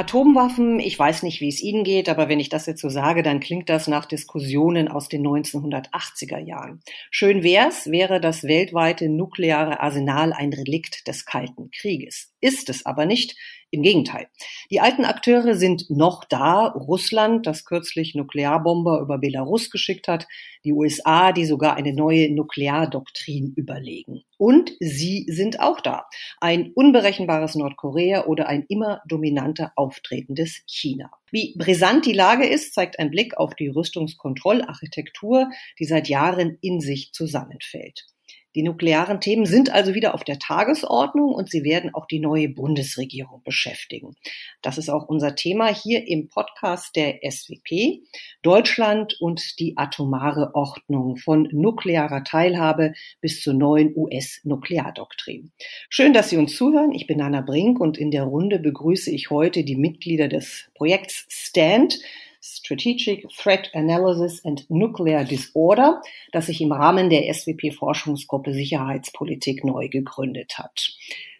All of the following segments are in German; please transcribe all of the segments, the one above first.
Atomwaffen, ich weiß nicht, wie es Ihnen geht, aber wenn ich das jetzt so sage, dann klingt das nach Diskussionen aus den 1980er Jahren. Schön wär's, wäre das weltweite nukleare Arsenal ein Relikt des Kalten Krieges. Ist es aber nicht. Im Gegenteil. Die alten Akteure sind noch da. Russland, das kürzlich Nuklearbomber über Belarus geschickt hat, die USA, die sogar eine neue Nukleardoktrin überlegen. Und sie sind auch da. Ein unberechenbares Nordkorea oder ein immer dominanter auftretendes China. Wie brisant die Lage ist, zeigt ein Blick auf die Rüstungskontrollarchitektur, die seit Jahren in sich zusammenfällt. Die nuklearen Themen sind also wieder auf der Tagesordnung und sie werden auch die neue Bundesregierung beschäftigen. Das ist auch unser Thema hier im Podcast der SWP. Deutschland und die atomare Ordnung von nuklearer Teilhabe bis zur neuen US-Nukleardoktrin. Schön, dass Sie uns zuhören. Ich bin Anna Brink und in der Runde begrüße ich heute die Mitglieder des Projekts STAND Strategic Threat Analysis and Nuclear Disorder, das sich im Rahmen der SWP-Forschungsgruppe Sicherheitspolitik neu gegründet hat.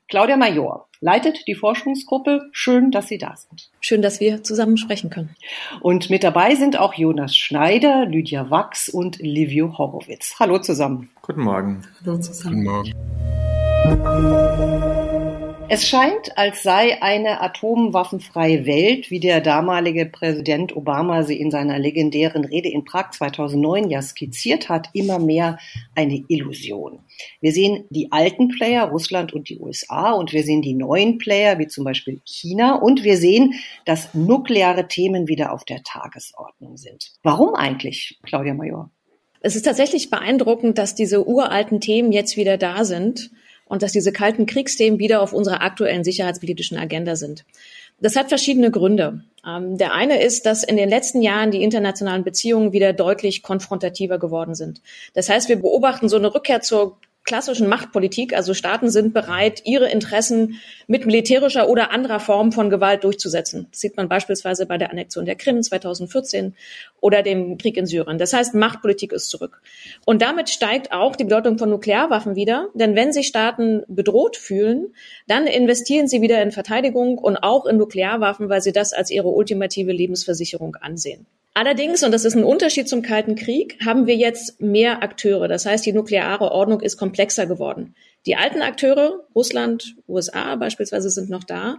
Claudia Major leitet die Forschungsgruppe. Schön, dass Sie da sind. Schön, dass wir zusammen sprechen können. Und mit dabei sind auch Jonas Schneider, Lydia Wachs und Livio Horowitz. Hallo zusammen. Guten Morgen. Hallo zusammen. Guten Morgen. Es scheint, als sei eine atomwaffenfreie Welt, wie der damalige Präsident Obama sie in seiner legendären Rede in Prag 2009 ja skizziert hat, immer mehr eine Illusion. Wir sehen die alten Player, Russland und die USA, und wir sehen die neuen Player, wie zum Beispiel China, und wir sehen, dass nukleare Themen wieder auf der Tagesordnung sind. Warum eigentlich, Claudia Major? Es ist tatsächlich beeindruckend, dass diese uralten Themen jetzt wieder da sind und dass diese kalten Kriegsthemen wieder auf unserer aktuellen sicherheitspolitischen Agenda sind. Das hat verschiedene Gründe. Ähm, der eine ist, dass in den letzten Jahren die internationalen Beziehungen wieder deutlich konfrontativer geworden sind. Das heißt, wir beobachten so eine Rückkehr zur klassischen Machtpolitik. Also Staaten sind bereit, ihre Interessen mit militärischer oder anderer Form von Gewalt durchzusetzen. Das sieht man beispielsweise bei der Annexion der Krim 2014 oder dem Krieg in Syrien. Das heißt, Machtpolitik ist zurück. Und damit steigt auch die Bedeutung von Nuklearwaffen wieder. Denn wenn sich Staaten bedroht fühlen, dann investieren sie wieder in Verteidigung und auch in Nuklearwaffen, weil sie das als ihre ultimative Lebensversicherung ansehen. Allerdings, und das ist ein Unterschied zum Kalten Krieg, haben wir jetzt mehr Akteure. Das heißt, die nukleare Ordnung ist komplexer geworden. Die alten Akteure, Russland, USA beispielsweise, sind noch da,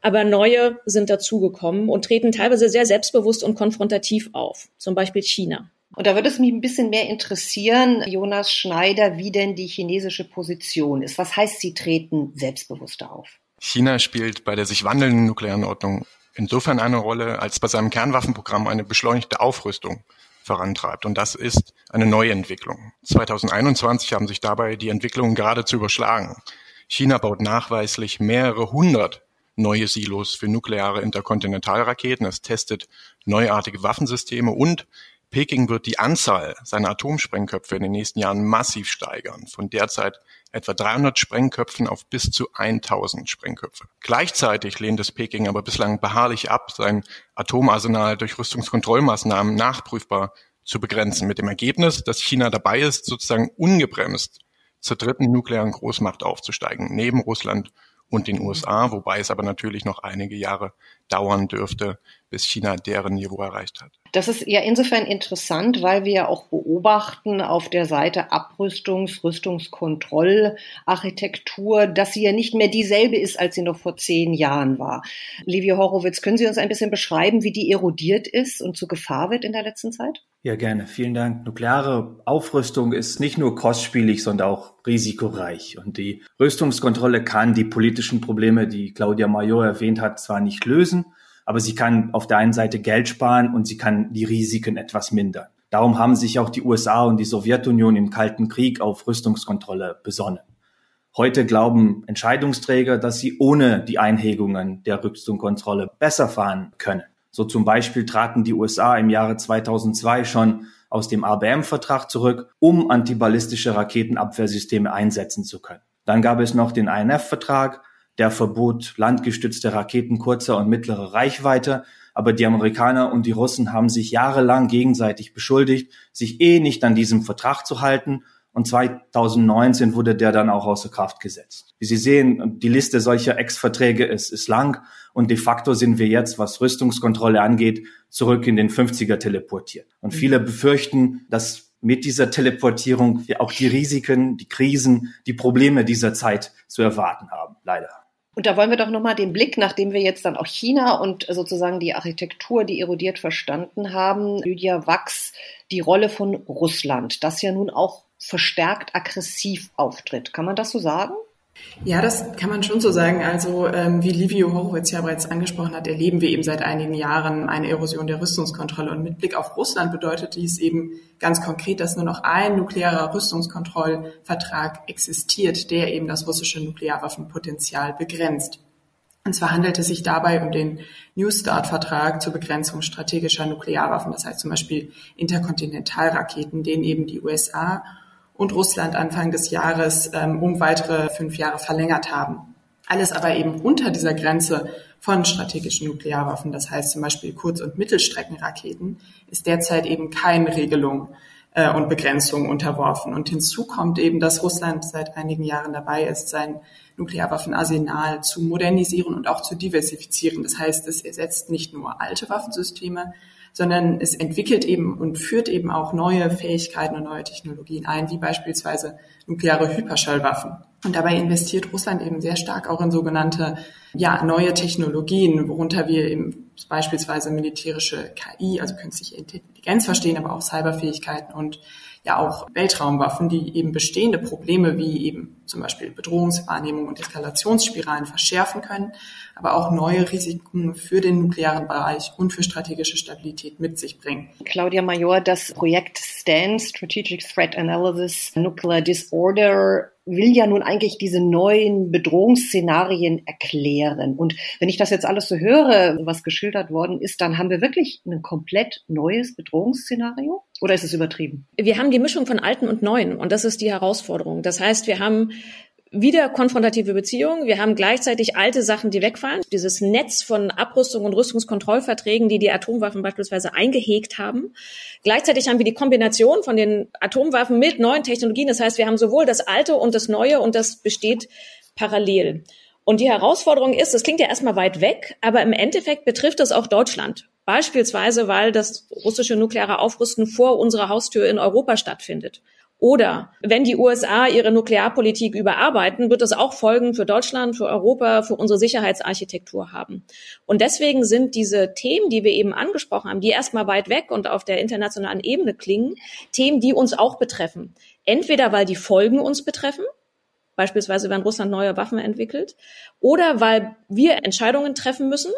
aber neue sind dazugekommen und treten teilweise sehr selbstbewusst und konfrontativ auf, zum Beispiel China. Und da würde es mich ein bisschen mehr interessieren, Jonas Schneider, wie denn die chinesische Position ist. Was heißt, sie treten selbstbewusster auf? China spielt bei der sich wandelnden nuklearen Ordnung insofern eine Rolle, als bei seinem Kernwaffenprogramm eine beschleunigte Aufrüstung vorantreibt. Und das ist eine neue Entwicklung. 2021 haben sich dabei die Entwicklungen geradezu überschlagen. China baut nachweislich mehrere hundert neue Silos für nukleare Interkontinentalraketen. Es testet neuartige Waffensysteme und Peking wird die Anzahl seiner Atomsprengköpfe in den nächsten Jahren massiv steigern. Von derzeit etwa 300 Sprengköpfen auf bis zu 1000 Sprengköpfe. Gleichzeitig lehnt es Peking aber bislang beharrlich ab, sein Atomarsenal durch Rüstungskontrollmaßnahmen nachprüfbar zu begrenzen, mit dem Ergebnis, dass China dabei ist, sozusagen ungebremst zur dritten nuklearen Großmacht aufzusteigen, neben Russland und den USA, wobei es aber natürlich noch einige Jahre dauern dürfte, bis China deren Niveau erreicht hat. Das ist ja insofern interessant, weil wir ja auch beobachten auf der Seite Abrüstungs-, Rüstungskontrollarchitektur, dass sie ja nicht mehr dieselbe ist, als sie noch vor zehn Jahren war. Livio Horowitz, können Sie uns ein bisschen beschreiben, wie die erodiert ist und zu Gefahr wird in der letzten Zeit? Ja, gerne. Vielen Dank. Nukleare Aufrüstung ist nicht nur kostspielig, sondern auch risikoreich. Und die Rüstungskontrolle kann die politischen Probleme, die Claudia Major erwähnt hat, zwar nicht lösen, aber sie kann auf der einen Seite Geld sparen und sie kann die Risiken etwas mindern. Darum haben sich auch die USA und die Sowjetunion im Kalten Krieg auf Rüstungskontrolle besonnen. Heute glauben Entscheidungsträger, dass sie ohne die Einhegungen der Rüstungskontrolle besser fahren können. So zum Beispiel traten die USA im Jahre 2002 schon aus dem ABM-Vertrag zurück, um antiballistische Raketenabwehrsysteme einsetzen zu können. Dann gab es noch den INF-Vertrag, der verbot landgestützte Raketen kurzer und mittlerer Reichweite, aber die Amerikaner und die Russen haben sich jahrelang gegenseitig beschuldigt, sich eh nicht an diesem Vertrag zu halten und 2019 wurde der dann auch außer Kraft gesetzt. Wie Sie sehen, die Liste solcher Ex-Verträge ist, ist lang und de facto sind wir jetzt, was Rüstungskontrolle angeht, zurück in den 50er teleportiert. Und viele befürchten, dass mit dieser Teleportierung wir auch die Risiken, die Krisen, die Probleme dieser Zeit zu erwarten haben, leider. Und da wollen wir doch nochmal den Blick, nachdem wir jetzt dann auch China und sozusagen die Architektur, die erodiert verstanden haben, Lydia Wachs, die Rolle von Russland, das ja nun auch verstärkt aggressiv auftritt. Kann man das so sagen? Ja, das kann man schon so sagen. Also ähm, wie Livio Horowitz ja bereits angesprochen hat, erleben wir eben seit einigen Jahren eine Erosion der Rüstungskontrolle. Und mit Blick auf Russland bedeutet dies eben ganz konkret, dass nur noch ein nuklearer Rüstungskontrollvertrag existiert, der eben das russische Nuklearwaffenpotenzial begrenzt. Und zwar handelt es sich dabei um den New Start-Vertrag zur Begrenzung strategischer Nuklearwaffen, das heißt zum Beispiel Interkontinentalraketen, den eben die USA und Russland Anfang des Jahres ähm, um weitere fünf Jahre verlängert haben. Alles aber eben unter dieser Grenze von strategischen Nuklearwaffen, das heißt zum Beispiel Kurz- und Mittelstreckenraketen, ist derzeit eben keine Regelung äh, und Begrenzung unterworfen. Und hinzu kommt eben, dass Russland seit einigen Jahren dabei ist, sein Nuklearwaffenarsenal zu modernisieren und auch zu diversifizieren. Das heißt, es ersetzt nicht nur alte Waffensysteme, sondern es entwickelt eben und führt eben auch neue Fähigkeiten und neue Technologien ein, wie beispielsweise nukleare Hyperschallwaffen. Und dabei investiert Russland eben sehr stark auch in sogenannte ja, neue Technologien, worunter wir eben beispielsweise militärische KI, also künstliche Intelligenz verstehen, aber auch Cyberfähigkeiten und ja auch Weltraumwaffen, die eben bestehende Probleme wie eben zum Beispiel Bedrohungswahrnehmung und Eskalationsspiralen verschärfen können, aber auch neue Risiken für den nuklearen Bereich und für strategische Stabilität mit sich bringen. Claudia Major, das Projekt STAN, Strategic Threat Analysis, Nuclear Disorder, will ja nun eigentlich diese neuen Bedrohungsszenarien erklären. Und wenn ich das jetzt alles so höre, was geschildert worden ist, dann haben wir wirklich ein komplett neues Bedrohungsszenario? Oder ist es übertrieben? Wir haben die Mischung von alten und neuen und das ist die Herausforderung. Das heißt, wir haben wieder konfrontative Beziehungen. Wir haben gleichzeitig alte Sachen, die wegfallen. Dieses Netz von Abrüstung und Rüstungskontrollverträgen, die die Atomwaffen beispielsweise eingehegt haben. Gleichzeitig haben wir die Kombination von den Atomwaffen mit neuen Technologien. Das heißt, wir haben sowohl das Alte und das Neue und das besteht parallel. Und die Herausforderung ist, das klingt ja erstmal weit weg, aber im Endeffekt betrifft es auch Deutschland. Beispielsweise, weil das russische nukleare Aufrüsten vor unserer Haustür in Europa stattfindet. Oder wenn die USA ihre Nuklearpolitik überarbeiten, wird das auch Folgen für Deutschland, für Europa, für unsere Sicherheitsarchitektur haben. Und deswegen sind diese Themen, die wir eben angesprochen haben, die erstmal weit weg und auf der internationalen Ebene klingen, Themen, die uns auch betreffen. Entweder weil die Folgen uns betreffen, beispielsweise wenn Russland neue Waffen entwickelt, oder weil wir Entscheidungen treffen müssen,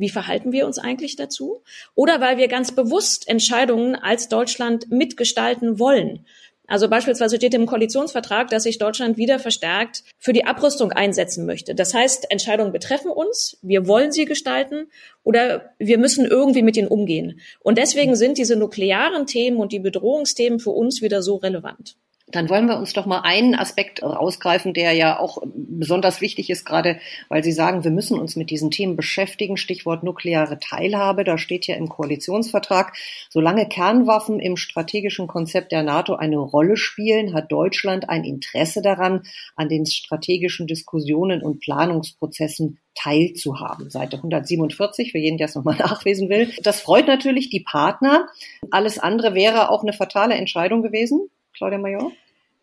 wie verhalten wir uns eigentlich dazu? Oder weil wir ganz bewusst Entscheidungen als Deutschland mitgestalten wollen. Also beispielsweise steht im Koalitionsvertrag, dass sich Deutschland wieder verstärkt für die Abrüstung einsetzen möchte. Das heißt, Entscheidungen betreffen uns, wir wollen sie gestalten oder wir müssen irgendwie mit ihnen umgehen. Und deswegen sind diese nuklearen Themen und die Bedrohungsthemen für uns wieder so relevant. Dann wollen wir uns doch mal einen Aspekt rausgreifen, der ja auch besonders wichtig ist, gerade weil Sie sagen, wir müssen uns mit diesen Themen beschäftigen. Stichwort nukleare Teilhabe. Da steht ja im Koalitionsvertrag, solange Kernwaffen im strategischen Konzept der NATO eine Rolle spielen, hat Deutschland ein Interesse daran, an den strategischen Diskussionen und Planungsprozessen teilzuhaben. Seite 147, für jeden, der es nochmal nachlesen will. Das freut natürlich die Partner. Alles andere wäre auch eine fatale Entscheidung gewesen. Claudia Major?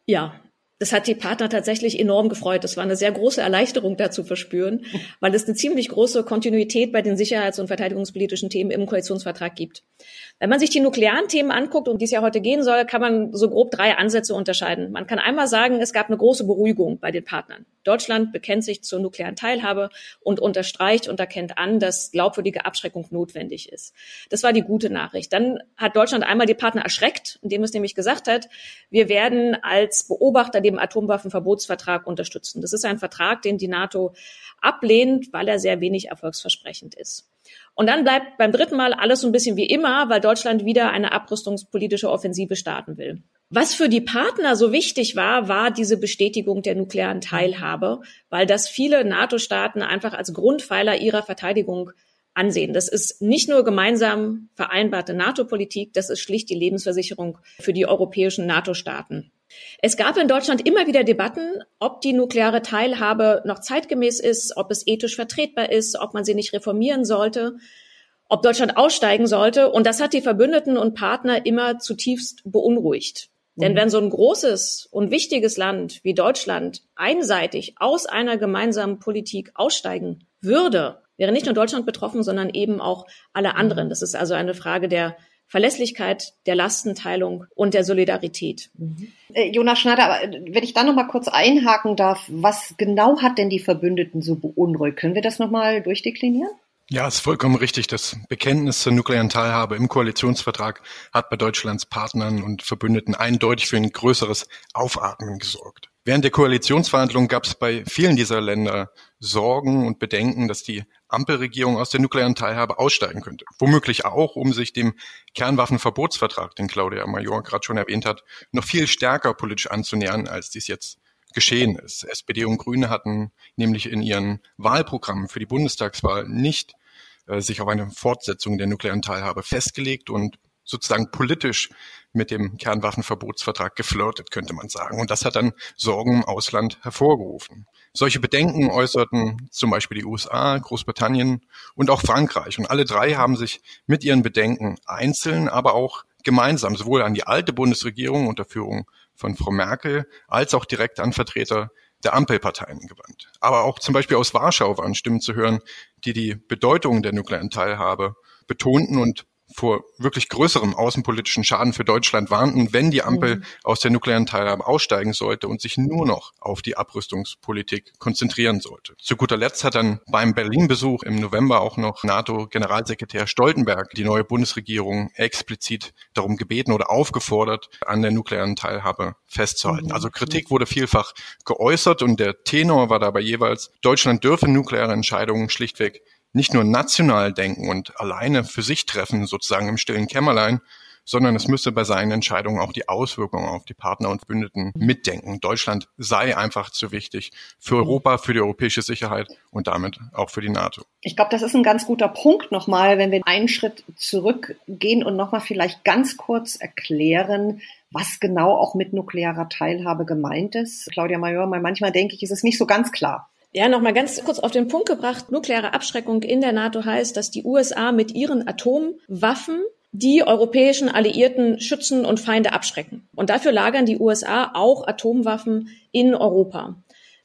Ja, das hat die Partner tatsächlich enorm gefreut. Das war eine sehr große Erleichterung da zu verspüren, weil es eine ziemlich große Kontinuität bei den sicherheits- und verteidigungspolitischen Themen im Koalitionsvertrag gibt. Wenn man sich die nuklearen Themen anguckt, um die es ja heute gehen soll, kann man so grob drei Ansätze unterscheiden. Man kann einmal sagen, es gab eine große Beruhigung bei den Partnern. Deutschland bekennt sich zur nuklearen Teilhabe und unterstreicht und erkennt an, dass glaubwürdige Abschreckung notwendig ist. Das war die gute Nachricht. Dann hat Deutschland einmal die Partner erschreckt, indem es nämlich gesagt hat, wir werden als Beobachter den Atomwaffenverbotsvertrag unterstützen. Das ist ein Vertrag, den die NATO ablehnt, weil er sehr wenig erfolgsversprechend ist. Und dann bleibt beim dritten Mal alles so ein bisschen wie immer, weil Deutschland wieder eine abrüstungspolitische Offensive starten will. Was für die Partner so wichtig war, war diese Bestätigung der nuklearen Teilhabe, weil das viele NATO-Staaten einfach als Grundpfeiler ihrer Verteidigung ansehen. Das ist nicht nur gemeinsam vereinbarte NATO-Politik, das ist schlicht die Lebensversicherung für die europäischen NATO-Staaten. Es gab in Deutschland immer wieder Debatten, ob die nukleare Teilhabe noch zeitgemäß ist, ob es ethisch vertretbar ist, ob man sie nicht reformieren sollte, ob Deutschland aussteigen sollte. Und das hat die Verbündeten und Partner immer zutiefst beunruhigt. Mhm. Denn wenn so ein großes und wichtiges Land wie Deutschland einseitig aus einer gemeinsamen Politik aussteigen würde, wäre nicht nur Deutschland betroffen, sondern eben auch alle anderen. Das ist also eine Frage der Verlässlichkeit, der Lastenteilung und der Solidarität. Mhm. Jonas Schneider, wenn ich da noch mal kurz einhaken darf, was genau hat denn die Verbündeten so beunruhigt? Können wir das noch mal durchdeklinieren? Ja, ist vollkommen richtig. Das Bekenntnis zur nuklearen Teilhabe im Koalitionsvertrag hat bei Deutschlands Partnern und Verbündeten eindeutig für ein größeres Aufatmen gesorgt. Während der Koalitionsverhandlungen gab es bei vielen dieser Länder Sorgen und Bedenken, dass die Ampelregierung aus der nuklearen Teilhabe aussteigen könnte. Womöglich auch, um sich dem Kernwaffenverbotsvertrag, den Claudia Major gerade schon erwähnt hat, noch viel stärker politisch anzunähern, als dies jetzt geschehen ist. SPD und Grüne hatten nämlich in ihren Wahlprogrammen für die Bundestagswahl nicht äh, sich auf eine Fortsetzung der nuklearen Teilhabe festgelegt und sozusagen politisch mit dem Kernwaffenverbotsvertrag geflirtet, könnte man sagen. Und das hat dann Sorgen im Ausland hervorgerufen. Solche Bedenken äußerten zum Beispiel die USA, Großbritannien und auch Frankreich. Und alle drei haben sich mit ihren Bedenken einzeln, aber auch gemeinsam sowohl an die alte Bundesregierung unter Führung von Frau Merkel als auch direkt an Vertreter der Ampelparteien gewandt. Aber auch zum Beispiel aus Warschau waren Stimmen zu hören, die die Bedeutung der nuklearen Teilhabe betonten und vor wirklich größerem außenpolitischen Schaden für Deutschland warnten, wenn die Ampel mhm. aus der nuklearen Teilhabe aussteigen sollte und sich nur noch auf die Abrüstungspolitik konzentrieren sollte. Zu guter Letzt hat dann beim Berlin-Besuch im November auch noch NATO-Generalsekretär Stoltenberg die neue Bundesregierung explizit darum gebeten oder aufgefordert, an der nuklearen Teilhabe festzuhalten. Mhm. Also Kritik wurde vielfach geäußert und der Tenor war dabei jeweils, Deutschland dürfe nukleare Entscheidungen schlichtweg nicht nur national denken und alleine für sich treffen, sozusagen im stillen Kämmerlein, sondern es müsse bei seinen Entscheidungen auch die Auswirkungen auf die Partner und Bündeten mitdenken. Deutschland sei einfach zu wichtig für Europa, für die europäische Sicherheit und damit auch für die NATO. Ich glaube, das ist ein ganz guter Punkt nochmal, wenn wir einen Schritt zurückgehen und nochmal vielleicht ganz kurz erklären, was genau auch mit nuklearer Teilhabe gemeint ist. Claudia Major, manchmal denke ich, ist es nicht so ganz klar. Ja, nochmal ganz kurz auf den Punkt gebracht. Nukleare Abschreckung in der NATO heißt, dass die USA mit ihren Atomwaffen die europäischen Alliierten schützen und Feinde abschrecken. Und dafür lagern die USA auch Atomwaffen in Europa.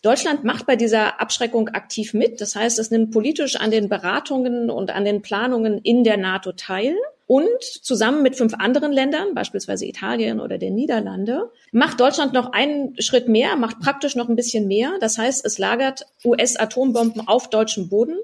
Deutschland macht bei dieser Abschreckung aktiv mit. Das heißt, es nimmt politisch an den Beratungen und an den Planungen in der NATO teil. Und zusammen mit fünf anderen Ländern, beispielsweise Italien oder den Niederlande, macht Deutschland noch einen Schritt mehr, macht praktisch noch ein bisschen mehr. Das heißt, es lagert US-Atombomben auf deutschem Boden.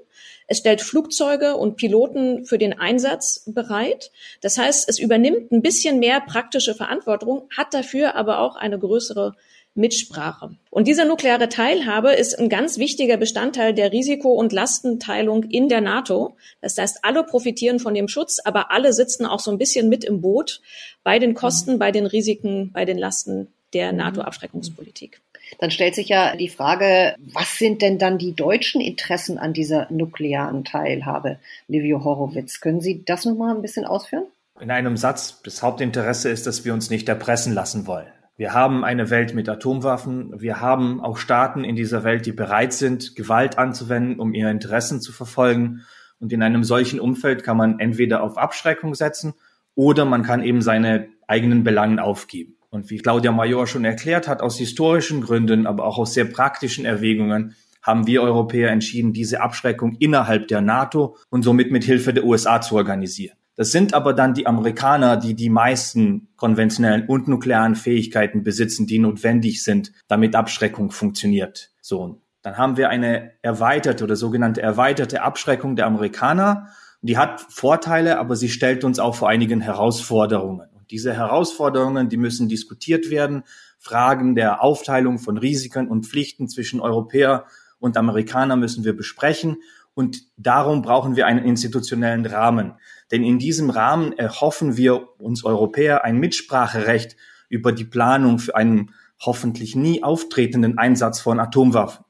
Es stellt Flugzeuge und Piloten für den Einsatz bereit. Das heißt, es übernimmt ein bisschen mehr praktische Verantwortung, hat dafür aber auch eine größere Mitsprache. Und diese nukleare Teilhabe ist ein ganz wichtiger Bestandteil der Risiko- und Lastenteilung in der NATO. Das heißt, alle profitieren von dem Schutz, aber alle sitzen auch so ein bisschen mit im Boot bei den Kosten, bei den Risiken, bei den Lasten der mhm. NATO-Abschreckungspolitik. Dann stellt sich ja die Frage, was sind denn dann die deutschen Interessen an dieser nuklearen Teilhabe? Livio Horowitz, können Sie das nochmal ein bisschen ausführen? In einem Satz, das Hauptinteresse ist, dass wir uns nicht erpressen lassen wollen. Wir haben eine Welt mit Atomwaffen. Wir haben auch Staaten in dieser Welt, die bereit sind, Gewalt anzuwenden, um ihre Interessen zu verfolgen. Und in einem solchen Umfeld kann man entweder auf Abschreckung setzen oder man kann eben seine eigenen Belangen aufgeben. Und wie Claudia Major schon erklärt hat, aus historischen Gründen, aber auch aus sehr praktischen Erwägungen, haben wir Europäer entschieden, diese Abschreckung innerhalb der NATO und somit mit Hilfe der USA zu organisieren. Das sind aber dann die Amerikaner, die die meisten konventionellen und nuklearen Fähigkeiten besitzen, die notwendig sind, damit Abschreckung funktioniert. So, dann haben wir eine erweiterte oder sogenannte erweiterte Abschreckung der Amerikaner. Die hat Vorteile, aber sie stellt uns auch vor einigen Herausforderungen. Und diese Herausforderungen, die müssen diskutiert werden. Fragen der Aufteilung von Risiken und Pflichten zwischen Europäer und Amerikaner müssen wir besprechen. Und darum brauchen wir einen institutionellen Rahmen. Denn in diesem Rahmen erhoffen wir uns Europäer ein Mitspracherecht über die Planung für einen hoffentlich nie auftretenden Einsatz von Atomwaffen.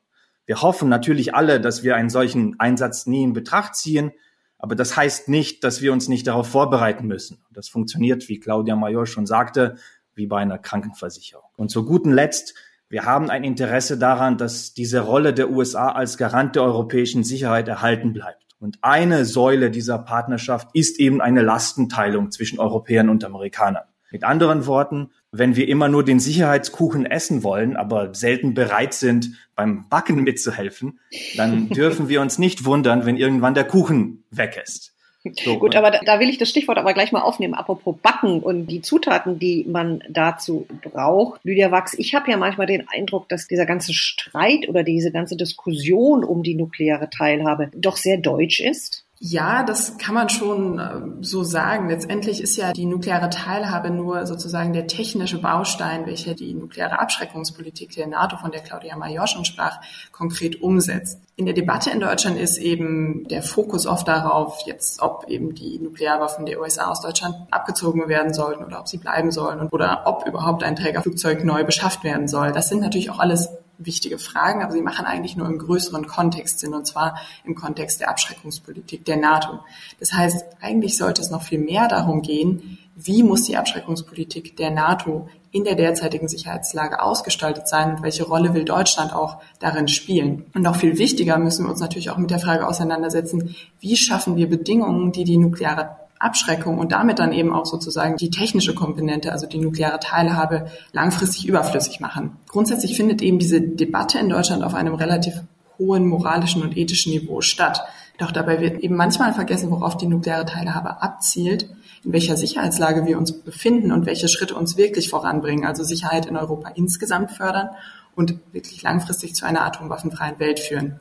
Wir hoffen natürlich alle, dass wir einen solchen Einsatz nie in Betracht ziehen, aber das heißt nicht, dass wir uns nicht darauf vorbereiten müssen. Das funktioniert, wie Claudia Major schon sagte, wie bei einer Krankenversicherung. Und zu guten Letzt, wir haben ein Interesse daran, dass diese Rolle der USA als Garant der europäischen Sicherheit erhalten bleibt. Und eine Säule dieser Partnerschaft ist eben eine Lastenteilung zwischen Europäern und Amerikanern. Mit anderen Worten, wenn wir immer nur den Sicherheitskuchen essen wollen, aber selten bereit sind, beim Backen mitzuhelfen, dann dürfen wir uns nicht wundern, wenn irgendwann der Kuchen weg ist. So, Gut, aber da, da, will ich das Stichwort aber gleich mal aufnehmen. Apropos Backen und die Zutaten, die man dazu braucht. Lydia Wachs, ich habe ja manchmal den Eindruck, dass dieser ganze Streit oder diese ganze Diskussion um die nukleare Teilhabe doch sehr deutsch ist. Ja, das kann man schon äh, so sagen. Letztendlich ist ja die nukleare Teilhabe nur sozusagen der technische Baustein, welcher die nukleare Abschreckungspolitik der NATO, von der Claudia Major schon sprach, konkret umsetzt. In der Debatte in Deutschland ist eben der Fokus oft darauf, jetzt ob eben die Nuklearwaffen der USA aus Deutschland abgezogen werden sollten oder ob sie bleiben sollen oder ob überhaupt ein Trägerflugzeug neu beschafft werden soll. Das sind natürlich auch alles wichtige Fragen, aber sie machen eigentlich nur im größeren Kontext Sinn, und zwar im Kontext der Abschreckungspolitik der NATO. Das heißt, eigentlich sollte es noch viel mehr darum gehen, wie muss die Abschreckungspolitik der NATO in der derzeitigen Sicherheitslage ausgestaltet sein und welche Rolle will Deutschland auch darin spielen. Und noch viel wichtiger müssen wir uns natürlich auch mit der Frage auseinandersetzen, wie schaffen wir Bedingungen, die die nukleare Abschreckung und damit dann eben auch sozusagen die technische Komponente, also die nukleare Teilhabe, langfristig überflüssig machen. Grundsätzlich findet eben diese Debatte in Deutschland auf einem relativ hohen moralischen und ethischen Niveau statt. Doch dabei wird eben manchmal vergessen, worauf die nukleare Teilhabe abzielt, in welcher Sicherheitslage wir uns befinden und welche Schritte uns wirklich voranbringen, also Sicherheit in Europa insgesamt fördern und wirklich langfristig zu einer atomwaffenfreien Welt führen.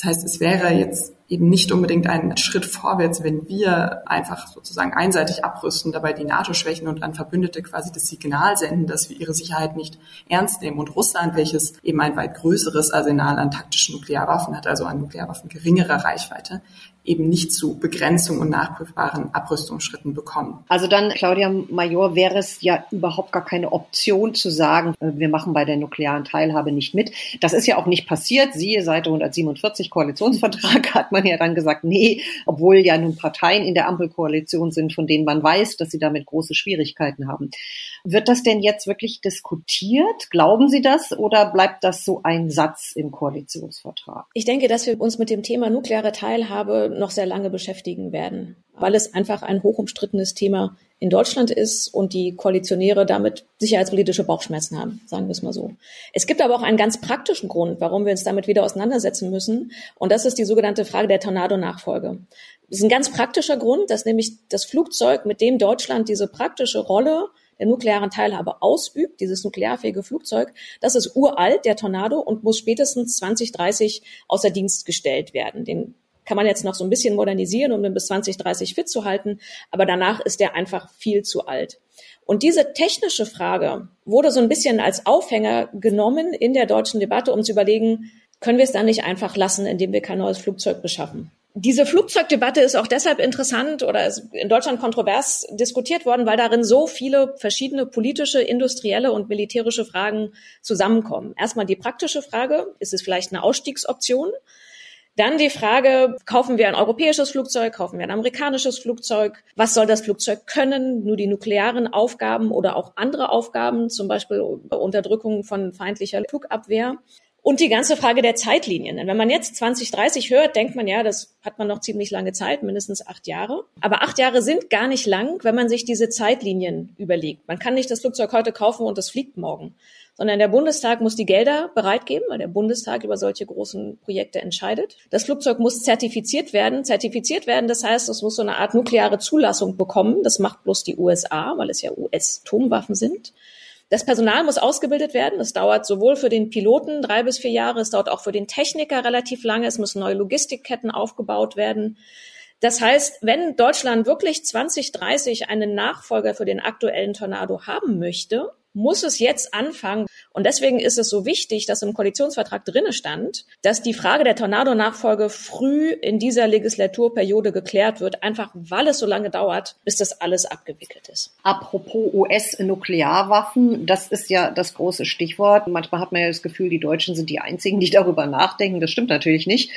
Das heißt, es wäre jetzt eben nicht unbedingt ein Schritt vorwärts, wenn wir einfach sozusagen einseitig abrüsten, dabei die NATO schwächen und an Verbündete quasi das Signal senden, dass wir ihre Sicherheit nicht ernst nehmen. Und Russland, welches eben ein weit größeres Arsenal an taktischen Nuklearwaffen hat, also an Nuklearwaffen geringerer Reichweite, eben nicht zu Begrenzung und nachprüfbaren Abrüstungsschritten bekommen. Also dann, Claudia Major, wäre es ja überhaupt gar keine Option zu sagen, äh, wir machen bei der nuklearen Teilhabe nicht mit. Das ist ja auch nicht passiert. Siehe Seite 147 Koalitionsvertrag hat man ja dann gesagt, nee, obwohl ja nun Parteien in der Ampelkoalition sind, von denen man weiß, dass sie damit große Schwierigkeiten haben. Wird das denn jetzt wirklich diskutiert? Glauben Sie das oder bleibt das so ein Satz im Koalitionsvertrag? Ich denke, dass wir uns mit dem Thema nukleare Teilhabe noch sehr lange beschäftigen werden, weil es einfach ein hochumstrittenes Thema in Deutschland ist und die Koalitionäre damit sicherheitspolitische Bauchschmerzen haben, sagen wir es mal so. Es gibt aber auch einen ganz praktischen Grund, warum wir uns damit wieder auseinandersetzen müssen. Und das ist die sogenannte Frage der Tornado-Nachfolge. Das ist ein ganz praktischer Grund, dass nämlich das Flugzeug, mit dem Deutschland diese praktische Rolle der nuklearen Teilhabe ausübt, dieses nuklearfähige Flugzeug, das ist uralt, der Tornado, und muss spätestens 2030 außer Dienst gestellt werden. Den kann man jetzt noch so ein bisschen modernisieren, um den bis 2030 fit zu halten, aber danach ist der einfach viel zu alt. Und diese technische Frage wurde so ein bisschen als Aufhänger genommen in der deutschen Debatte, um zu überlegen, können wir es dann nicht einfach lassen, indem wir kein neues Flugzeug beschaffen? Diese Flugzeugdebatte ist auch deshalb interessant oder ist in Deutschland kontrovers diskutiert worden, weil darin so viele verschiedene politische, industrielle und militärische Fragen zusammenkommen. Erstmal die praktische Frage, ist es vielleicht eine Ausstiegsoption? Dann die Frage, kaufen wir ein europäisches Flugzeug, kaufen wir ein amerikanisches Flugzeug? Was soll das Flugzeug können? Nur die nuklearen Aufgaben oder auch andere Aufgaben, zum Beispiel Unterdrückung von feindlicher Flugabwehr? Und die ganze Frage der Zeitlinien. Denn wenn man jetzt 2030 hört, denkt man ja, das hat man noch ziemlich lange Zeit, mindestens acht Jahre. Aber acht Jahre sind gar nicht lang, wenn man sich diese Zeitlinien überlegt. Man kann nicht das Flugzeug heute kaufen und es fliegt morgen, sondern der Bundestag muss die Gelder bereitgeben, weil der Bundestag über solche großen Projekte entscheidet. Das Flugzeug muss zertifiziert werden. Zertifiziert werden, das heißt, es muss so eine Art nukleare Zulassung bekommen. Das macht bloß die USA, weil es ja US-Atomwaffen sind. Das Personal muss ausgebildet werden. Es dauert sowohl für den Piloten drei bis vier Jahre, es dauert auch für den Techniker relativ lange. Es müssen neue Logistikketten aufgebaut werden. Das heißt, wenn Deutschland wirklich 2030 einen Nachfolger für den aktuellen Tornado haben möchte, muss es jetzt anfangen. Und deswegen ist es so wichtig, dass im Koalitionsvertrag drinne stand, dass die Frage der Tornado-Nachfolge früh in dieser Legislaturperiode geklärt wird, einfach weil es so lange dauert, bis das alles abgewickelt ist. Apropos US-Nuklearwaffen, das ist ja das große Stichwort. Manchmal hat man ja das Gefühl, die Deutschen sind die einzigen, die darüber nachdenken. Das stimmt natürlich nicht.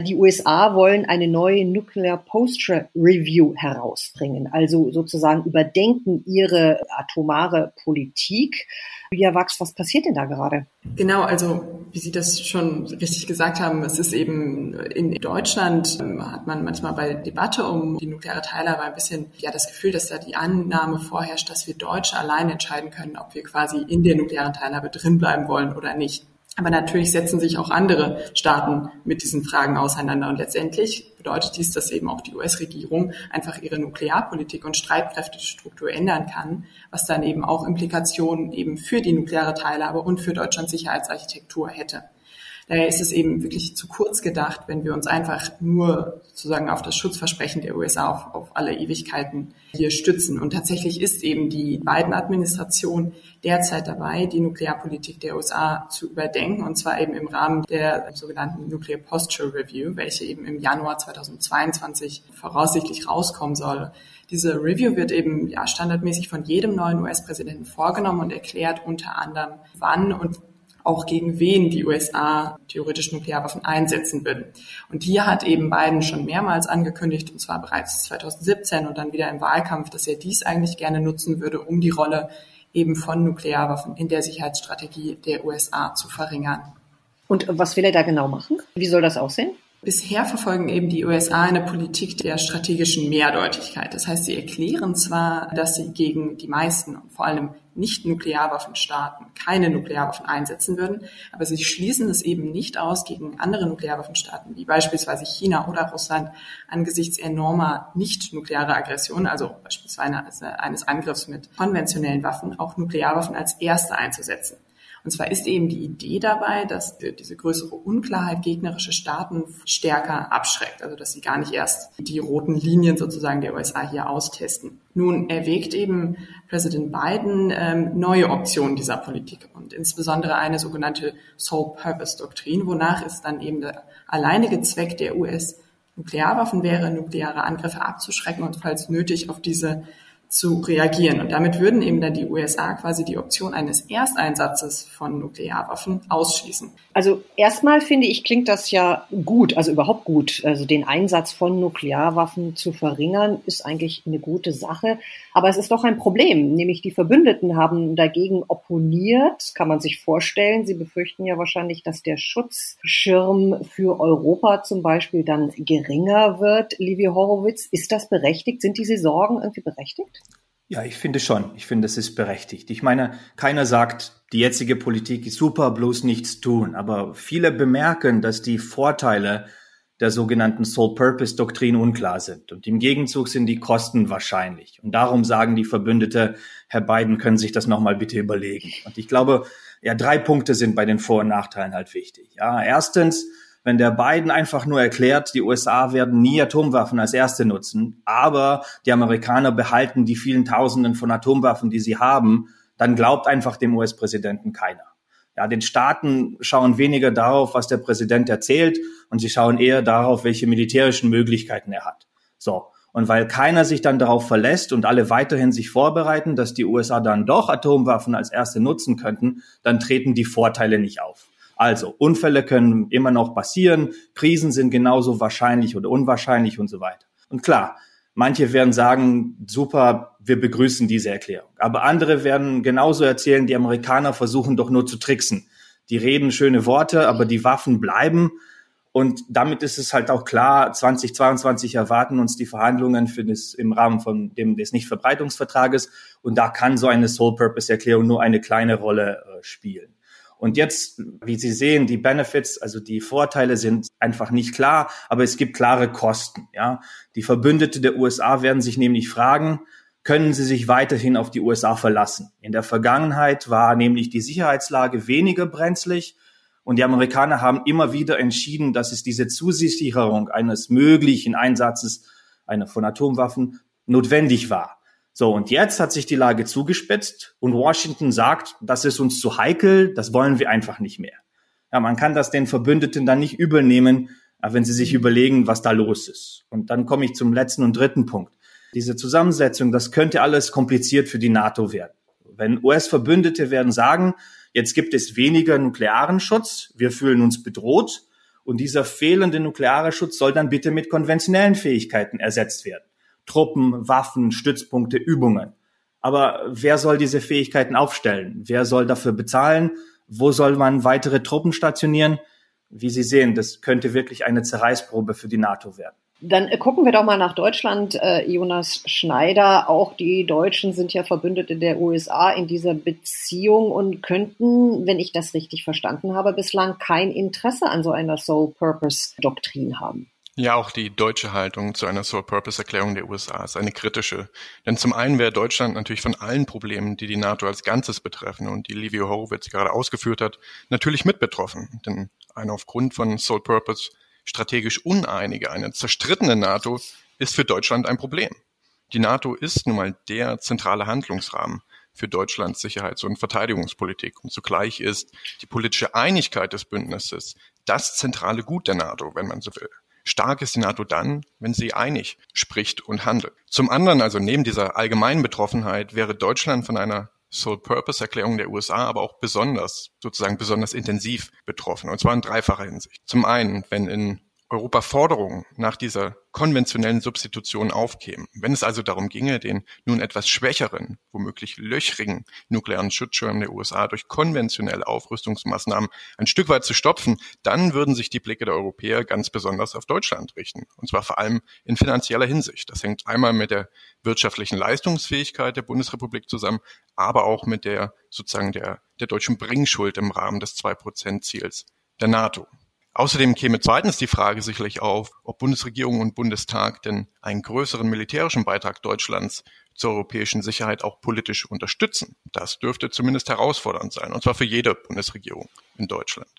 Die USA wollen eine neue Nuclear Posture Review herausbringen, also sozusagen überdenken ihre atomare Politik. Julia Wachs, was passiert denn da gerade? Genau, also wie Sie das schon richtig gesagt haben, es ist eben in Deutschland ähm, hat man manchmal bei Debatte um die nukleare Teilhabe ein bisschen ja das Gefühl, dass da die Annahme vorherrscht, dass wir Deutsche allein entscheiden können, ob wir quasi in der nuklearen Teilhabe drinbleiben wollen oder nicht. Aber natürlich setzen sich auch andere Staaten mit diesen Fragen auseinander. Und letztendlich bedeutet dies, dass eben auch die US-Regierung einfach ihre Nuklearpolitik und Streitkräftestruktur ändern kann, was dann eben auch Implikationen eben für die nukleare Teilhabe und für Deutschlands Sicherheitsarchitektur hätte. Daher ist es eben wirklich zu kurz gedacht, wenn wir uns einfach nur sozusagen auf das Schutzversprechen der USA auf, auf alle Ewigkeiten hier stützen. Und tatsächlich ist eben die Biden-Administration derzeit dabei, die Nuklearpolitik der USA zu überdenken, und zwar eben im Rahmen der sogenannten Nuclear Posture Review, welche eben im Januar 2022 voraussichtlich rauskommen soll. Diese Review wird eben ja, standardmäßig von jedem neuen US-Präsidenten vorgenommen und erklärt unter anderem, wann und auch gegen wen die USA theoretisch Nuklearwaffen einsetzen würden. Und hier hat eben Biden schon mehrmals angekündigt, und zwar bereits 2017 und dann wieder im Wahlkampf, dass er dies eigentlich gerne nutzen würde, um die Rolle eben von Nuklearwaffen in der Sicherheitsstrategie der USA zu verringern. Und was will er da genau machen? Wie soll das aussehen? Bisher verfolgen eben die USA eine Politik der strategischen Mehrdeutigkeit. Das heißt, sie erklären zwar, dass sie gegen die meisten, vor allem nicht-Nuklearwaffenstaaten, keine Nuklearwaffen einsetzen würden, aber sie schließen es eben nicht aus, gegen andere Nuklearwaffenstaaten, wie beispielsweise China oder Russland, angesichts enormer nicht-nuklearer Aggression, also beispielsweise eines Angriffs mit konventionellen Waffen, auch Nuklearwaffen als erste einzusetzen. Und zwar ist eben die Idee dabei, dass diese größere Unklarheit gegnerische Staaten stärker abschreckt, also dass sie gar nicht erst die roten Linien sozusagen der USA hier austesten. Nun erwägt eben Präsident Biden ähm, neue Optionen dieser Politik und insbesondere eine sogenannte Sole Purpose Doktrin, wonach es dann eben der alleinige Zweck der US Nuklearwaffen wäre, nukleare Angriffe abzuschrecken und falls nötig auf diese zu reagieren. Und damit würden eben dann die USA quasi die Option eines Ersteinsatzes von Nuklearwaffen ausschließen. Also erstmal finde ich, klingt das ja gut, also überhaupt gut. Also den Einsatz von Nuklearwaffen zu verringern, ist eigentlich eine gute Sache. Aber es ist doch ein Problem, nämlich die Verbündeten haben dagegen opponiert, kann man sich vorstellen. Sie befürchten ja wahrscheinlich, dass der Schutzschirm für Europa zum Beispiel dann geringer wird. Livia Horowitz, ist das berechtigt? Sind diese Sorgen irgendwie berechtigt? Ja, ich finde schon. Ich finde, es ist berechtigt. Ich meine, keiner sagt, die jetzige Politik ist super, bloß nichts tun. Aber viele bemerken, dass die Vorteile der sogenannten Sole-Purpose-Doktrin unklar sind. Und im Gegenzug sind die Kosten wahrscheinlich. Und darum sagen die Verbündete, Herr Biden, können sich das nochmal bitte überlegen. Und ich glaube, ja, drei Punkte sind bei den Vor- und Nachteilen halt wichtig. Ja, erstens, wenn der Biden einfach nur erklärt, die USA werden nie Atomwaffen als erste nutzen, aber die Amerikaner behalten die vielen Tausenden von Atomwaffen, die sie haben, dann glaubt einfach dem US-Präsidenten keiner. Ja, den Staaten schauen weniger darauf, was der Präsident erzählt, und sie schauen eher darauf, welche militärischen Möglichkeiten er hat. So. Und weil keiner sich dann darauf verlässt und alle weiterhin sich vorbereiten, dass die USA dann doch Atomwaffen als erste nutzen könnten, dann treten die Vorteile nicht auf. Also Unfälle können immer noch passieren, Krisen sind genauso wahrscheinlich oder unwahrscheinlich und so weiter. Und klar, manche werden sagen, super, wir begrüßen diese Erklärung. Aber andere werden genauso erzählen, die Amerikaner versuchen doch nur zu tricksen. Die reden schöne Worte, aber die Waffen bleiben. Und damit ist es halt auch klar, 2022 erwarten uns die Verhandlungen für das, im Rahmen von dem des Nichtverbreitungsvertrages. Und da kann so eine Sole-Purpose-Erklärung nur eine kleine Rolle äh, spielen. Und jetzt, wie Sie sehen, die Benefits, also die Vorteile sind einfach nicht klar, aber es gibt klare Kosten. Ja, die Verbündete der USA werden sich nämlich fragen, können sie sich weiterhin auf die USA verlassen? In der Vergangenheit war nämlich die Sicherheitslage weniger brenzlig und die Amerikaner haben immer wieder entschieden, dass es diese Zusicherung eines möglichen Einsatzes einer von Atomwaffen notwendig war. So, und jetzt hat sich die Lage zugespitzt und Washington sagt, das ist uns zu heikel, das wollen wir einfach nicht mehr. Ja, man kann das den Verbündeten dann nicht übernehmen, wenn sie sich überlegen, was da los ist. Und dann komme ich zum letzten und dritten Punkt. Diese Zusammensetzung, das könnte alles kompliziert für die NATO werden. Wenn US-Verbündete werden sagen, jetzt gibt es weniger nuklearen Schutz, wir fühlen uns bedroht und dieser fehlende nukleare Schutz soll dann bitte mit konventionellen Fähigkeiten ersetzt werden. Truppen, Waffen, Stützpunkte, Übungen. Aber wer soll diese Fähigkeiten aufstellen? Wer soll dafür bezahlen? Wo soll man weitere Truppen stationieren? Wie Sie sehen, das könnte wirklich eine Zerreißprobe für die NATO werden. Dann äh, gucken wir doch mal nach Deutschland, äh, Jonas Schneider. Auch die Deutschen sind ja Verbündete der USA in dieser Beziehung und könnten, wenn ich das richtig verstanden habe, bislang kein Interesse an so einer Sole-Purpose-Doktrin haben. Ja, auch die deutsche Haltung zu einer Sole-Purpose-Erklärung der USA ist eine kritische. Denn zum einen wäre Deutschland natürlich von allen Problemen, die die NATO als Ganzes betreffen und die Livio Horowitz gerade ausgeführt hat, natürlich mit betroffen. Denn eine aufgrund von Sole-Purpose strategisch uneinige, eine zerstrittene NATO ist für Deutschland ein Problem. Die NATO ist nun mal der zentrale Handlungsrahmen für Deutschlands Sicherheits- und Verteidigungspolitik. Und zugleich ist die politische Einigkeit des Bündnisses das zentrale Gut der NATO, wenn man so will. Stark ist die NATO dann, wenn sie einig spricht und handelt. Zum anderen, also neben dieser allgemeinen Betroffenheit, wäre Deutschland von einer Sole-Purpose-Erklärung der USA aber auch besonders, sozusagen besonders intensiv betroffen. Und zwar in dreifacher Hinsicht. Zum einen, wenn in Europa Forderungen nach dieser konventionellen Substitution aufkämen. Wenn es also darum ginge, den nun etwas schwächeren, womöglich löchrigen nuklearen Schutzschirm der USA durch konventionelle Aufrüstungsmaßnahmen ein Stück weit zu stopfen, dann würden sich die Blicke der Europäer ganz besonders auf Deutschland richten. Und zwar vor allem in finanzieller Hinsicht. Das hängt einmal mit der wirtschaftlichen Leistungsfähigkeit der Bundesrepublik zusammen, aber auch mit der sozusagen der, der deutschen Bringschuld im Rahmen des Zwei-Prozent-Ziels der NATO. Außerdem käme zweitens die Frage sicherlich auf, ob Bundesregierung und Bundestag denn einen größeren militärischen Beitrag Deutschlands zur europäischen Sicherheit auch politisch unterstützen. Das dürfte zumindest herausfordernd sein, und zwar für jede Bundesregierung in Deutschland.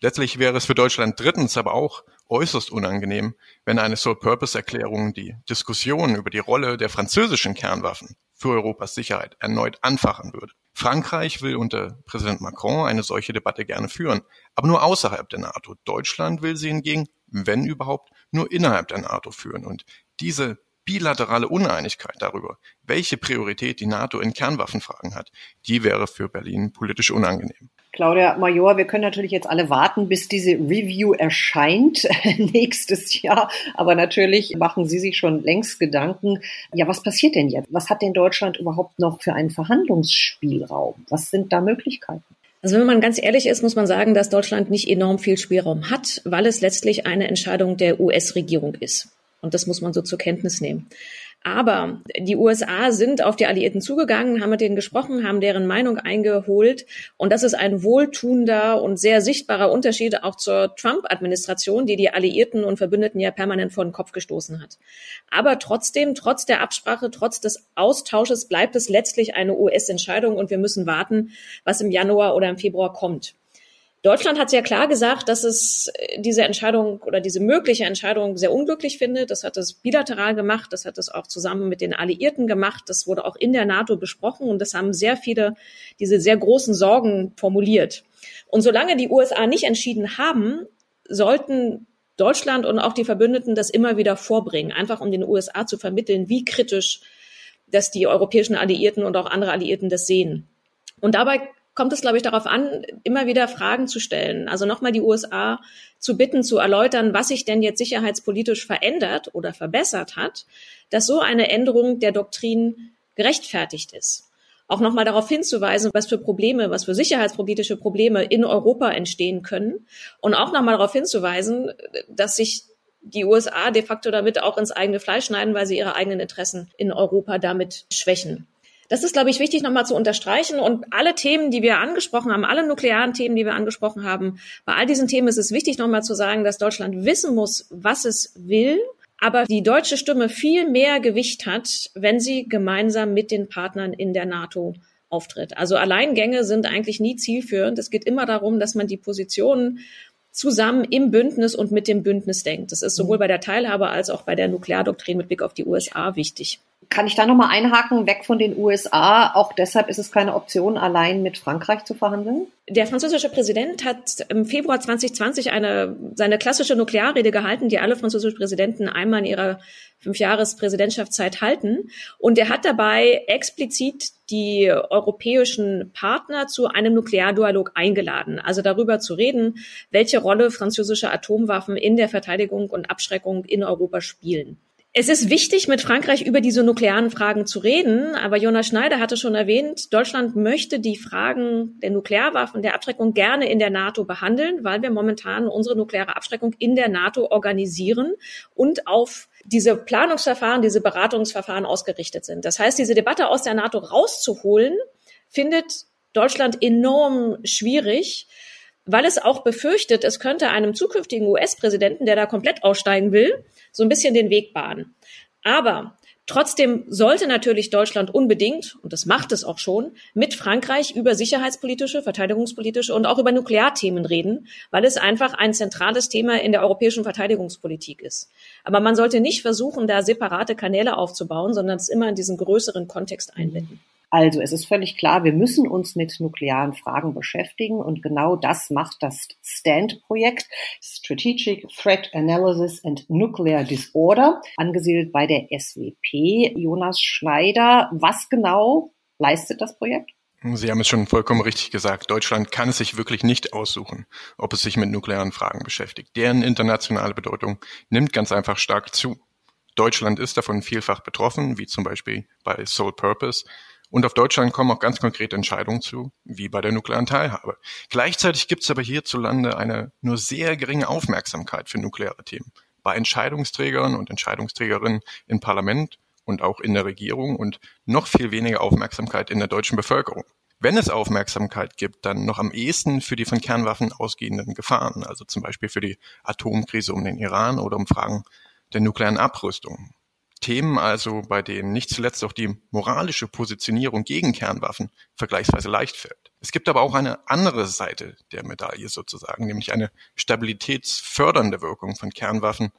Letztlich wäre es für Deutschland drittens aber auch äußerst unangenehm, wenn eine Sole-Purpose-Erklärung die Diskussion über die Rolle der französischen Kernwaffen für Europas Sicherheit erneut anfachen würde. Frankreich will unter Präsident Macron eine solche Debatte gerne führen, aber nur außerhalb der NATO. Deutschland will sie hingegen, wenn überhaupt, nur innerhalb der NATO führen. Und diese bilaterale Uneinigkeit darüber, welche Priorität die NATO in Kernwaffenfragen hat, die wäre für Berlin politisch unangenehm. Claudia Major, wir können natürlich jetzt alle warten, bis diese Review erscheint nächstes Jahr. Aber natürlich machen Sie sich schon längst Gedanken. Ja, was passiert denn jetzt? Was hat denn Deutschland überhaupt noch für einen Verhandlungsspielraum? Was sind da Möglichkeiten? Also wenn man ganz ehrlich ist, muss man sagen, dass Deutschland nicht enorm viel Spielraum hat, weil es letztlich eine Entscheidung der US-Regierung ist. Und das muss man so zur Kenntnis nehmen. Aber die USA sind auf die Alliierten zugegangen, haben mit denen gesprochen, haben deren Meinung eingeholt. Und das ist ein wohltuender und sehr sichtbarer Unterschied auch zur Trump-Administration, die die Alliierten und Verbündeten ja permanent vor den Kopf gestoßen hat. Aber trotzdem, trotz der Absprache, trotz des Austausches bleibt es letztlich eine US-Entscheidung und wir müssen warten, was im Januar oder im Februar kommt. Deutschland hat sehr klar gesagt, dass es äh, diese Entscheidung oder diese mögliche Entscheidung sehr unglücklich findet. Das hat es bilateral gemacht, das hat es auch zusammen mit den Alliierten gemacht, das wurde auch in der NATO besprochen und das haben sehr viele diese sehr großen Sorgen formuliert. Und solange die USA nicht entschieden haben, sollten Deutschland und auch die Verbündeten das immer wieder vorbringen, einfach um den USA zu vermitteln, wie kritisch dass die europäischen Alliierten und auch andere Alliierten das sehen. Und dabei kommt es, glaube ich, darauf an, immer wieder Fragen zu stellen. Also nochmal die USA zu bitten, zu erläutern, was sich denn jetzt sicherheitspolitisch verändert oder verbessert hat, dass so eine Änderung der Doktrin gerechtfertigt ist. Auch nochmal darauf hinzuweisen, was für Probleme, was für sicherheitspolitische Probleme in Europa entstehen können. Und auch nochmal darauf hinzuweisen, dass sich die USA de facto damit auch ins eigene Fleisch schneiden, weil sie ihre eigenen Interessen in Europa damit schwächen. Das ist, glaube ich, wichtig nochmal zu unterstreichen. Und alle Themen, die wir angesprochen haben, alle nuklearen Themen, die wir angesprochen haben, bei all diesen Themen ist es wichtig nochmal zu sagen, dass Deutschland wissen muss, was es will aber die deutsche Stimme viel mehr Gewicht hat, wenn sie gemeinsam mit den Partnern in der NATO auftritt. Also Alleingänge sind eigentlich nie zielführend. Es geht immer darum, dass man die Positionen zusammen im Bündnis und mit dem Bündnis denkt. Das ist sowohl bei der Teilhabe als auch bei der Nukleardoktrin mit Blick auf die USA wichtig. Kann ich da nochmal einhaken, weg von den USA? Auch deshalb ist es keine Option, allein mit Frankreich zu verhandeln? Der französische Präsident hat im Februar 2020 eine, seine klassische Nuklearrede gehalten, die alle französischen Präsidenten einmal in ihrer Fünfjahres-Präsidentschaftszeit halten. Und er hat dabei explizit die europäischen Partner zu einem Nukleardialog eingeladen, also darüber zu reden, welche Rolle französische Atomwaffen in der Verteidigung und Abschreckung in Europa spielen. Es ist wichtig, mit Frankreich über diese nuklearen Fragen zu reden, aber Jonas Schneider hatte schon erwähnt, Deutschland möchte die Fragen der Nuklearwaffen, der Abschreckung gerne in der NATO behandeln, weil wir momentan unsere nukleare Abschreckung in der NATO organisieren und auf diese Planungsverfahren, diese Beratungsverfahren ausgerichtet sind. Das heißt, diese Debatte aus der NATO rauszuholen, findet Deutschland enorm schwierig, weil es auch befürchtet, es könnte einem zukünftigen US-Präsidenten, der da komplett aussteigen will, so ein bisschen den Weg bahnen. Aber Trotzdem sollte natürlich Deutschland unbedingt, und das macht es auch schon, mit Frankreich über sicherheitspolitische, verteidigungspolitische und auch über Nuklearthemen reden, weil es einfach ein zentrales Thema in der europäischen Verteidigungspolitik ist. Aber man sollte nicht versuchen, da separate Kanäle aufzubauen, sondern es immer in diesen größeren Kontext einbetten. Also es ist völlig klar, wir müssen uns mit nuklearen Fragen beschäftigen und genau das macht das STAND-Projekt, Strategic Threat Analysis and Nuclear Disorder, angesiedelt bei der SWP. Jonas Schneider, was genau leistet das Projekt? Sie haben es schon vollkommen richtig gesagt. Deutschland kann es sich wirklich nicht aussuchen, ob es sich mit nuklearen Fragen beschäftigt. Deren internationale Bedeutung nimmt ganz einfach stark zu. Deutschland ist davon vielfach betroffen, wie zum Beispiel bei Sole Purpose. Und auf Deutschland kommen auch ganz konkrete Entscheidungen zu, wie bei der nuklearen Teilhabe. Gleichzeitig gibt es aber hierzulande eine nur sehr geringe Aufmerksamkeit für nukleare Themen. Bei Entscheidungsträgern und Entscheidungsträgerinnen im Parlament und auch in der Regierung und noch viel weniger Aufmerksamkeit in der deutschen Bevölkerung. Wenn es Aufmerksamkeit gibt, dann noch am ehesten für die von Kernwaffen ausgehenden Gefahren, also zum Beispiel für die Atomkrise um den Iran oder um Fragen der nuklearen Abrüstung. Themen also, bei denen nicht zuletzt auch die moralische Positionierung gegen Kernwaffen vergleichsweise leicht fällt. Es gibt aber auch eine andere Seite der Medaille sozusagen, nämlich eine stabilitätsfördernde Wirkung von Kernwaffen,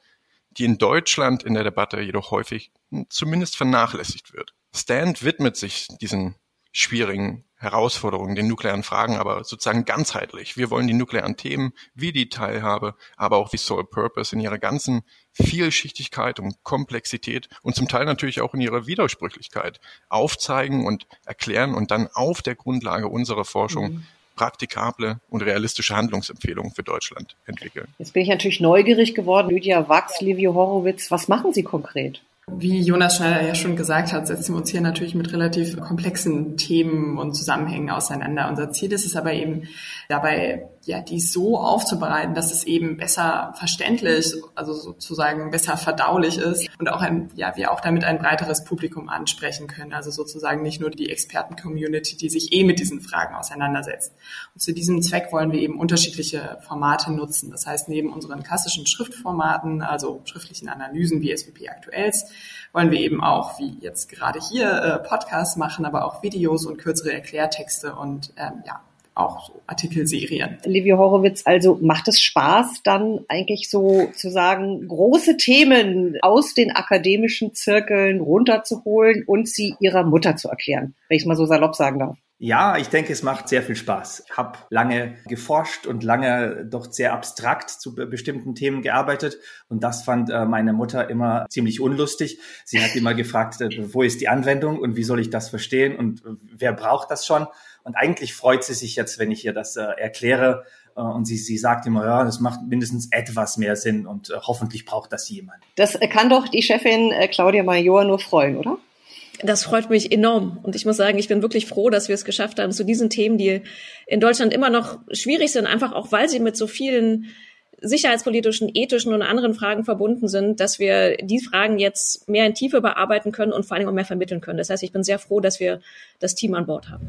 die in Deutschland in der Debatte jedoch häufig zumindest vernachlässigt wird. Stand widmet sich diesen schwierigen Herausforderungen, den nuklearen Fragen, aber sozusagen ganzheitlich. Wir wollen die nuklearen Themen wie die Teilhabe, aber auch wie Soul Purpose in ihrer ganzen Vielschichtigkeit und Komplexität und zum Teil natürlich auch in ihrer Widersprüchlichkeit aufzeigen und erklären und dann auf der Grundlage unserer Forschung mhm praktikable und realistische Handlungsempfehlungen für Deutschland entwickeln. Jetzt bin ich natürlich neugierig geworden. Lydia Wachs, Livio Horowitz, was machen Sie konkret? Wie Jonas Schneider ja schon gesagt hat, setzen wir uns hier natürlich mit relativ komplexen Themen und Zusammenhängen auseinander. Unser Ziel ist es aber eben dabei, ja, die so aufzubereiten, dass es eben besser verständlich, also sozusagen besser verdaulich ist und auch ein, ja, wir auch damit ein breiteres Publikum ansprechen können. Also sozusagen nicht nur die Experten-Community, die sich eh mit diesen Fragen auseinandersetzt. Und zu diesem Zweck wollen wir eben unterschiedliche Formate nutzen. Das heißt, neben unseren klassischen Schriftformaten, also schriftlichen Analysen wie SWP Aktuells, wollen wir eben auch, wie jetzt gerade hier, äh, Podcasts machen, aber auch Videos und kürzere Erklärtexte und ähm, ja, auch so Artikelserien. Livio Horowitz, also macht es Spaß, dann eigentlich so zu sagen, große Themen aus den akademischen Zirkeln runterzuholen und sie ihrer Mutter zu erklären, wenn ich es mal so salopp sagen darf? Ja, ich denke, es macht sehr viel Spaß. Ich habe lange geforscht und lange doch sehr abstrakt zu bestimmten Themen gearbeitet und das fand äh, meine Mutter immer ziemlich unlustig. Sie hat immer gefragt, äh, wo ist die Anwendung und wie soll ich das verstehen und äh, wer braucht das schon? Und eigentlich freut sie sich jetzt, wenn ich ihr das äh, erkläre. Äh, und sie, sie sagt immer, ja, das macht mindestens etwas mehr Sinn und äh, hoffentlich braucht das jemand. Das kann doch die Chefin äh, Claudia Major nur freuen, oder? Das freut mich enorm. Und ich muss sagen, ich bin wirklich froh, dass wir es geschafft haben, zu diesen Themen, die in Deutschland immer noch schwierig sind, einfach auch weil sie mit so vielen sicherheitspolitischen, ethischen und anderen Fragen verbunden sind, dass wir die Fragen jetzt mehr in Tiefe bearbeiten können und vor allem auch mehr vermitteln können. Das heißt, ich bin sehr froh, dass wir das Team an Bord haben.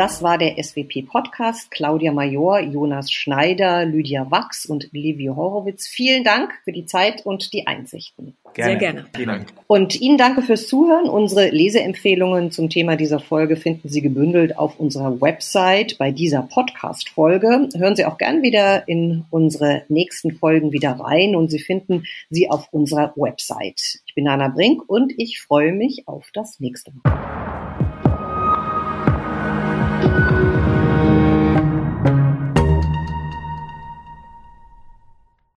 Das war der SWP Podcast. Claudia Major, Jonas Schneider, Lydia Wachs und Livio Horowitz. Vielen Dank für die Zeit und die Einsichten. Gerne. Sehr gerne. Vielen Dank. Und Ihnen danke fürs Zuhören. Unsere Leseempfehlungen zum Thema dieser Folge finden Sie gebündelt auf unserer Website bei dieser Podcast-Folge. Hören Sie auch gern wieder in unsere nächsten Folgen wieder rein und Sie finden sie auf unserer Website. Ich bin Anna Brink und ich freue mich auf das nächste Mal. Thank you.